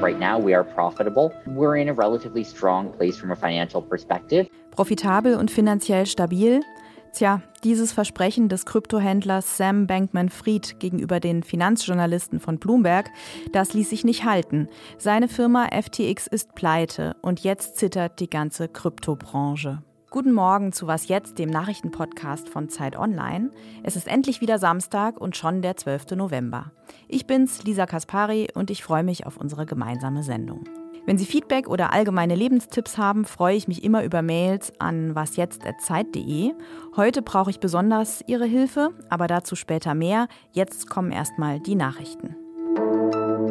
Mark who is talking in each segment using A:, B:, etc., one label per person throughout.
A: Right now we are profitable. We're in a relatively strong place from a financial perspective.
B: Profitabel und finanziell stabil? Tja, dieses Versprechen des Kryptohändlers Sam Bankman-Fried gegenüber den Finanzjournalisten von Bloomberg, das ließ sich nicht halten. Seine Firma FTX ist pleite und jetzt zittert die ganze Kryptobranche. Guten Morgen zu Was jetzt, dem Nachrichtenpodcast von Zeit Online. Es ist endlich wieder Samstag und schon der 12. November. Ich bin's, Lisa Kaspari, und ich freue mich auf unsere gemeinsame Sendung. Wenn Sie Feedback oder allgemeine Lebenstipps haben, freue ich mich immer über Mails an wasjetzt.zeit.de. Heute brauche ich besonders Ihre Hilfe, aber dazu später mehr. Jetzt kommen erstmal die Nachrichten.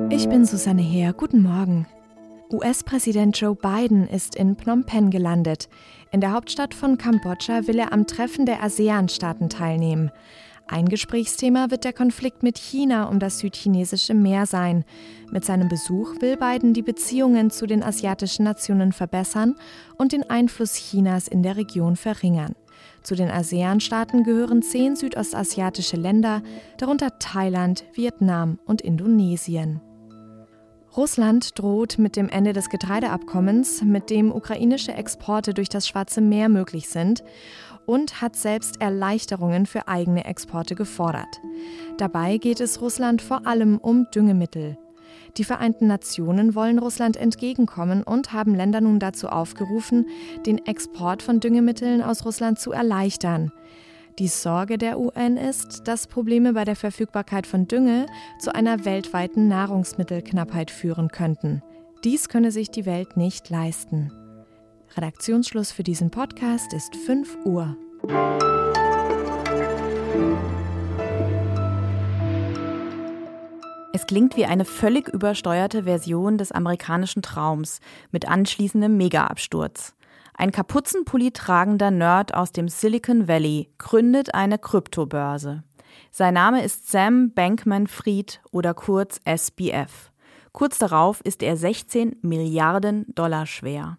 C: Ich bin Susanne Heer. Guten Morgen. US-Präsident Joe Biden ist in Phnom Penh gelandet. In der Hauptstadt von Kambodscha will er am Treffen der ASEAN-Staaten teilnehmen. Ein Gesprächsthema wird der Konflikt mit China um das südchinesische Meer sein. Mit seinem Besuch will Biden die Beziehungen zu den asiatischen Nationen verbessern und den Einfluss Chinas in der Region verringern. Zu den ASEAN-Staaten gehören zehn südostasiatische Länder, darunter Thailand, Vietnam und Indonesien. Russland droht mit dem Ende des Getreideabkommens, mit dem ukrainische Exporte durch das Schwarze Meer möglich sind, und hat selbst Erleichterungen für eigene Exporte gefordert. Dabei geht es Russland vor allem um Düngemittel. Die Vereinten Nationen wollen Russland entgegenkommen und haben Länder nun dazu aufgerufen, den Export von Düngemitteln aus Russland zu erleichtern. Die Sorge der UN ist, dass Probleme bei der Verfügbarkeit von Dünge zu einer weltweiten Nahrungsmittelknappheit führen könnten. Dies könne sich die Welt nicht leisten. Redaktionsschluss für diesen Podcast ist 5 Uhr.
B: Es klingt wie eine völlig übersteuerte Version des amerikanischen Traums mit anschließendem Mega-Absturz. Ein Kapuzenpulli tragender Nerd aus dem Silicon Valley gründet eine Kryptobörse. Sein Name ist Sam Bankman-Fried oder kurz SBF. Kurz darauf ist er 16 Milliarden Dollar schwer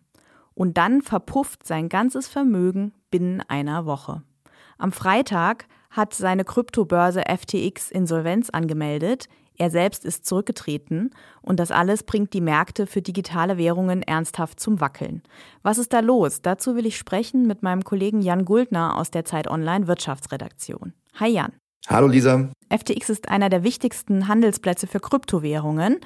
B: und dann verpufft sein ganzes Vermögen binnen einer Woche. Am Freitag hat seine Kryptobörse FTX Insolvenz angemeldet, er selbst ist zurückgetreten und das alles bringt die Märkte für digitale Währungen ernsthaft zum Wackeln. Was ist da los? Dazu will ich sprechen mit meinem Kollegen Jan Guldner aus der Zeit Online Wirtschaftsredaktion. Hi Jan.
D: Hallo Lisa.
B: FTX ist einer der wichtigsten Handelsplätze für Kryptowährungen.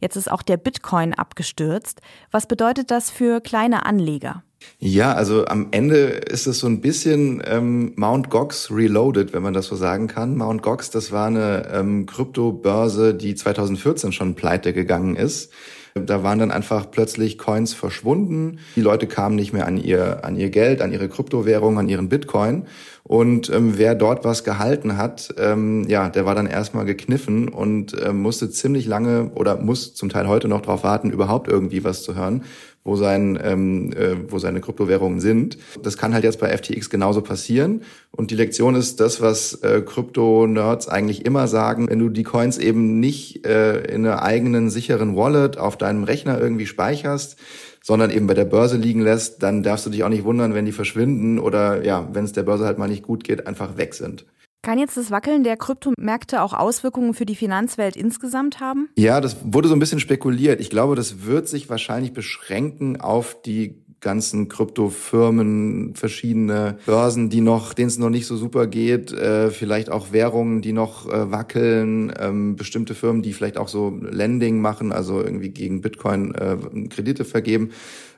B: Jetzt ist auch der Bitcoin abgestürzt. Was bedeutet das für kleine Anleger?
D: Ja, also am Ende ist es so ein bisschen ähm, Mount Gox reloaded, wenn man das so sagen kann. Mount Gox, das war eine ähm, Kryptobörse, die 2014 schon pleite gegangen ist. Da waren dann einfach plötzlich Coins verschwunden. Die Leute kamen nicht mehr an ihr, an ihr Geld, an ihre Kryptowährung, an ihren Bitcoin. Und ähm, wer dort was gehalten hat, ähm, ja, der war dann erstmal gekniffen und äh, musste ziemlich lange oder muss zum Teil heute noch darauf warten, überhaupt irgendwie was zu hören wo, sein, ähm, äh, wo seine Kryptowährungen sind. Das kann halt jetzt bei FTX genauso passieren. Und die Lektion ist das, was äh, Krypto-Nerds eigentlich immer sagen, wenn du die Coins eben nicht äh, in einer eigenen sicheren Wallet auf deinem Rechner irgendwie speicherst, sondern eben bei der Börse liegen lässt, dann darfst du dich auch nicht wundern, wenn die verschwinden oder ja, wenn es der Börse halt mal nicht gut geht, einfach weg sind.
B: Kann jetzt das Wackeln der Kryptomärkte auch Auswirkungen für die Finanzwelt insgesamt haben?
D: Ja, das wurde so ein bisschen spekuliert. Ich glaube, das wird sich wahrscheinlich beschränken auf die ganzen Kryptofirmen, verschiedene Börsen, die noch, denen es noch nicht so super geht, äh, vielleicht auch Währungen, die noch äh, wackeln, ähm, bestimmte Firmen, die vielleicht auch so Lending machen, also irgendwie gegen Bitcoin äh, Kredite vergeben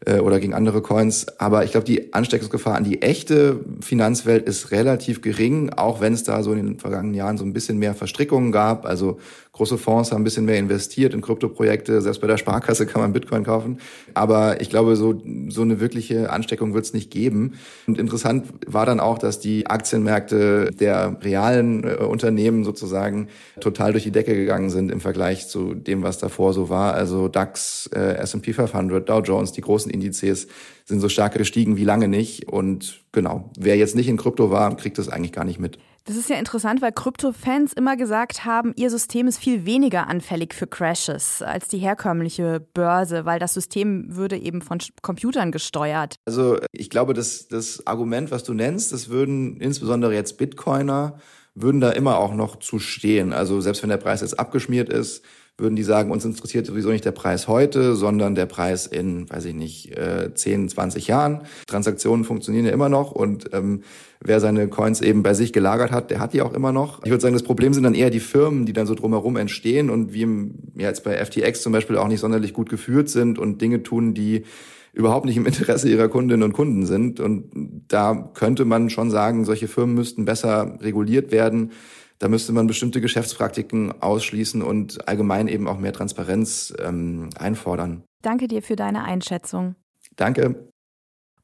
D: äh, oder gegen andere Coins. Aber ich glaube, die Ansteckungsgefahr an die echte Finanzwelt ist relativ gering, auch wenn es da so in den vergangenen Jahren so ein bisschen mehr Verstrickungen gab. Also große Fonds haben ein bisschen mehr investiert in Kryptoprojekte. Selbst bei der Sparkasse kann man Bitcoin kaufen. Aber ich glaube, so, so eine wirkliche Ansteckung wird es nicht geben. Und interessant war dann auch, dass die Aktienmärkte der realen äh, Unternehmen sozusagen total durch die Decke gegangen sind im Vergleich zu dem, was davor so war. Also DAX, äh, S&P 500, Dow Jones, die großen Indizes sind so stark gestiegen wie lange nicht. Und genau, wer jetzt nicht in Krypto war, kriegt das eigentlich gar nicht mit.
B: Das ist ja interessant, weil Krypto-Fans immer gesagt haben, ihr System ist viel weniger anfällig für Crashes als die herkömmliche Börse, weil das System würde eben von Computern gesteuert.
D: Also ich glaube, das, das Argument, was du nennst, das würden insbesondere jetzt Bitcoiner würden da immer auch noch zu stehen. Also selbst wenn der Preis jetzt abgeschmiert ist, würden die sagen, uns interessiert sowieso nicht der Preis heute, sondern der Preis in, weiß ich nicht, äh, 10, 20 Jahren. Transaktionen funktionieren ja immer noch und ähm, wer seine Coins eben bei sich gelagert hat, der hat die auch immer noch. Ich würde sagen, das Problem sind dann eher die Firmen, die dann so drumherum entstehen und wie im, ja, jetzt bei FTX zum Beispiel auch nicht sonderlich gut geführt sind und Dinge tun, die überhaupt nicht im Interesse ihrer Kundinnen und Kunden sind. Und da könnte man schon sagen, solche Firmen müssten besser reguliert werden. Da müsste man bestimmte Geschäftspraktiken ausschließen und allgemein eben auch mehr Transparenz ähm, einfordern.
B: Danke dir für deine Einschätzung.
D: Danke.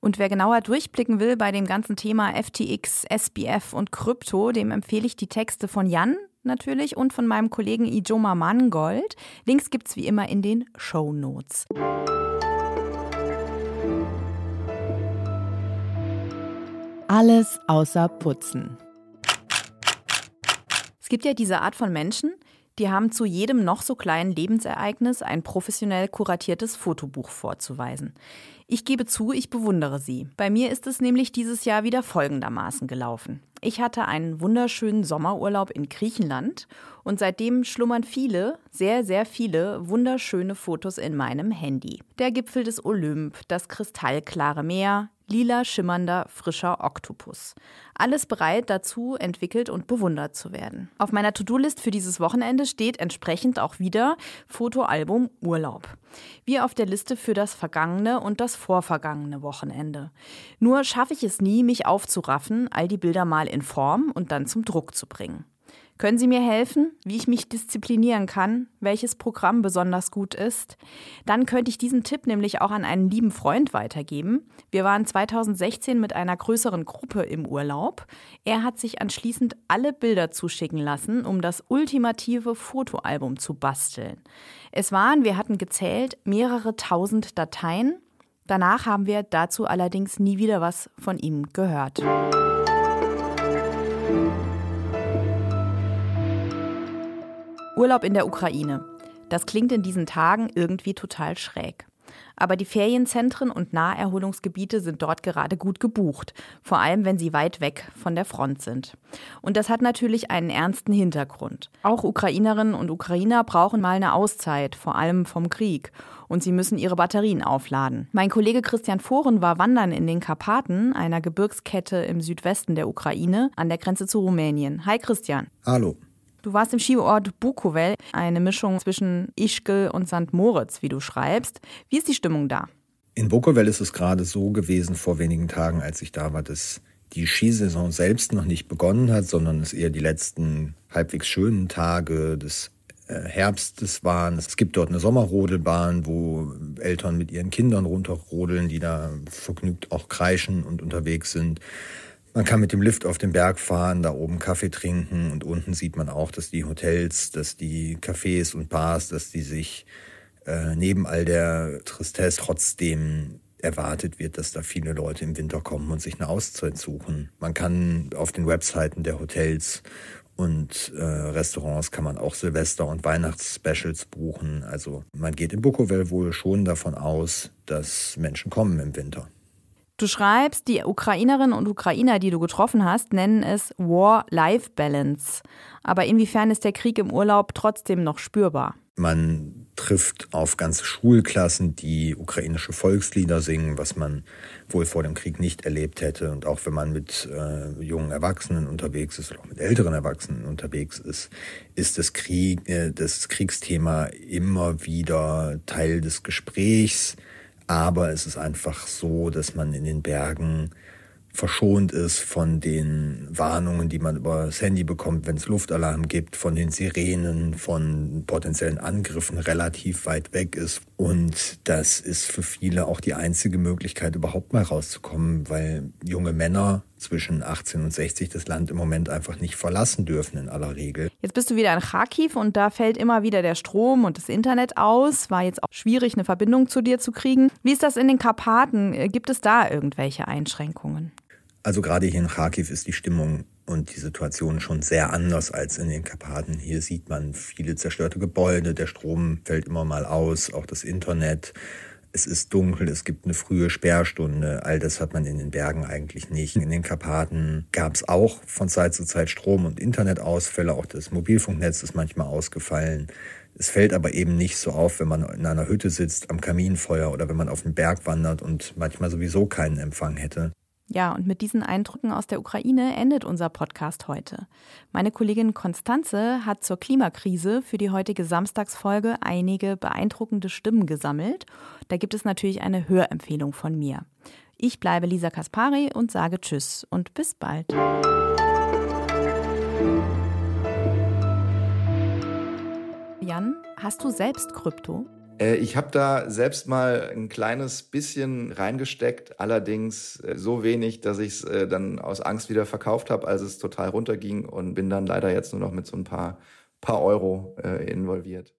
B: Und wer genauer durchblicken will bei dem ganzen Thema FTX, SBF und Krypto, dem empfehle ich die Texte von Jan natürlich und von meinem Kollegen Ijoma Mangold. Links gibt's wie immer in den Show Notes.
C: Alles außer Putzen.
B: Es gibt ja diese Art von Menschen, die haben zu jedem noch so kleinen Lebensereignis ein professionell kuratiertes Fotobuch vorzuweisen. Ich gebe zu, ich bewundere sie. Bei mir ist es nämlich dieses Jahr wieder folgendermaßen gelaufen. Ich hatte einen wunderschönen Sommerurlaub in Griechenland und seitdem schlummern viele, sehr, sehr viele wunderschöne Fotos in meinem Handy. Der Gipfel des Olymp, das kristallklare Meer, lila schimmernder, frischer Oktopus. Alles bereit dazu, entwickelt und bewundert zu werden. Auf meiner To-Do-List für dieses Wochenende steht entsprechend auch wieder Fotoalbum Urlaub. Wie auf der Liste für das vergangene und das vorvergangene Wochenende. Nur schaffe ich es nie, mich aufzuraffen, all die Bilder mal in Form und dann zum Druck zu bringen. Können Sie mir helfen, wie ich mich disziplinieren kann, welches Programm besonders gut ist? Dann könnte ich diesen Tipp nämlich auch an einen lieben Freund weitergeben. Wir waren 2016 mit einer größeren Gruppe im Urlaub. Er hat sich anschließend alle Bilder zuschicken lassen, um das ultimative Fotoalbum zu basteln. Es waren, wir hatten gezählt, mehrere tausend Dateien. Danach haben wir dazu allerdings nie wieder was von ihm gehört. Urlaub in der Ukraine. Das klingt in diesen Tagen irgendwie total schräg. Aber die Ferienzentren und Naherholungsgebiete sind dort gerade gut gebucht, vor allem wenn sie weit weg von der Front sind. Und das hat natürlich einen ernsten Hintergrund. Auch Ukrainerinnen und Ukrainer brauchen mal eine Auszeit, vor allem vom Krieg. Und sie müssen ihre Batterien aufladen. Mein Kollege Christian Foren war wandern in den Karpaten, einer Gebirgskette im Südwesten der Ukraine, an der Grenze zu Rumänien. Hi Christian.
E: Hallo.
B: Du warst im Skiort Bukovel, eine Mischung zwischen Ischgl und St. Moritz, wie du schreibst. Wie ist die Stimmung da?
E: In Bukovel ist es gerade so gewesen vor wenigen Tagen, als ich da war, dass die Skisaison selbst noch nicht begonnen hat, sondern es eher die letzten halbwegs schönen Tage des äh, Herbstes waren. Es gibt dort eine Sommerrodelbahn, wo Eltern mit ihren Kindern runterrodeln, die da vergnügt auch kreischen und unterwegs sind. Man kann mit dem Lift auf den Berg fahren, da oben Kaffee trinken und unten sieht man auch, dass die Hotels, dass die Cafés und Bars, dass die sich äh, neben all der Tristesse trotzdem erwartet wird, dass da viele Leute im Winter kommen und sich eine Auszeit suchen. Man kann auf den Webseiten der Hotels und äh, Restaurants kann man auch Silvester- und Weihnachtsspecials buchen. Also man geht in Bukovel wohl schon davon aus, dass Menschen kommen im Winter.
B: Du schreibst, die Ukrainerinnen und Ukrainer, die du getroffen hast, nennen es War-Life-Balance. Aber inwiefern ist der Krieg im Urlaub trotzdem noch spürbar?
E: Man trifft auf ganze Schulklassen, die ukrainische Volkslieder singen, was man wohl vor dem Krieg nicht erlebt hätte. Und auch wenn man mit äh, jungen Erwachsenen unterwegs ist oder auch mit älteren Erwachsenen unterwegs ist, ist das, Krieg, äh, das Kriegsthema immer wieder Teil des Gesprächs. Aber es ist einfach so, dass man in den Bergen verschont ist von den Warnungen, die man über das Handy bekommt, wenn es Luftalarm gibt, von den Sirenen, von potenziellen Angriffen relativ weit weg ist. Und das ist für viele auch die einzige Möglichkeit, überhaupt mal rauszukommen, weil junge Männer zwischen 18 und 60 das Land im Moment einfach nicht verlassen dürfen in aller Regel.
B: Jetzt bist du wieder in Kharkiv und da fällt immer wieder der Strom und das Internet aus. War jetzt auch schwierig, eine Verbindung zu dir zu kriegen. Wie ist das in den Karpaten? Gibt es da irgendwelche Einschränkungen?
E: Also gerade hier in Kharkiv ist die Stimmung und die Situation schon sehr anders als in den Karpaten. Hier sieht man viele zerstörte Gebäude, der Strom fällt immer mal aus, auch das Internet. es ist dunkel, es gibt eine frühe Sperrstunde. All das hat man in den Bergen eigentlich nicht. In den Karpaten gab es auch von Zeit zu Zeit Strom- und Internetausfälle. Auch das Mobilfunknetz ist manchmal ausgefallen. Es fällt aber eben nicht so auf, wenn man in einer Hütte sitzt am Kaminfeuer oder wenn man auf den Berg wandert und manchmal sowieso keinen Empfang hätte.
B: Ja, und mit diesen Eindrücken aus der Ukraine endet unser Podcast heute. Meine Kollegin Konstanze hat zur Klimakrise für die heutige Samstagsfolge einige beeindruckende Stimmen gesammelt. Da gibt es natürlich eine Hörempfehlung von mir. Ich bleibe Lisa Kaspari und sage Tschüss und bis bald. Jan, hast du selbst Krypto?
D: Äh, ich habe da selbst mal ein kleines bisschen reingesteckt, allerdings äh, so wenig, dass ich es äh, dann aus Angst wieder verkauft habe, als es total runterging und bin dann leider jetzt nur noch mit so ein paar, paar Euro involviert.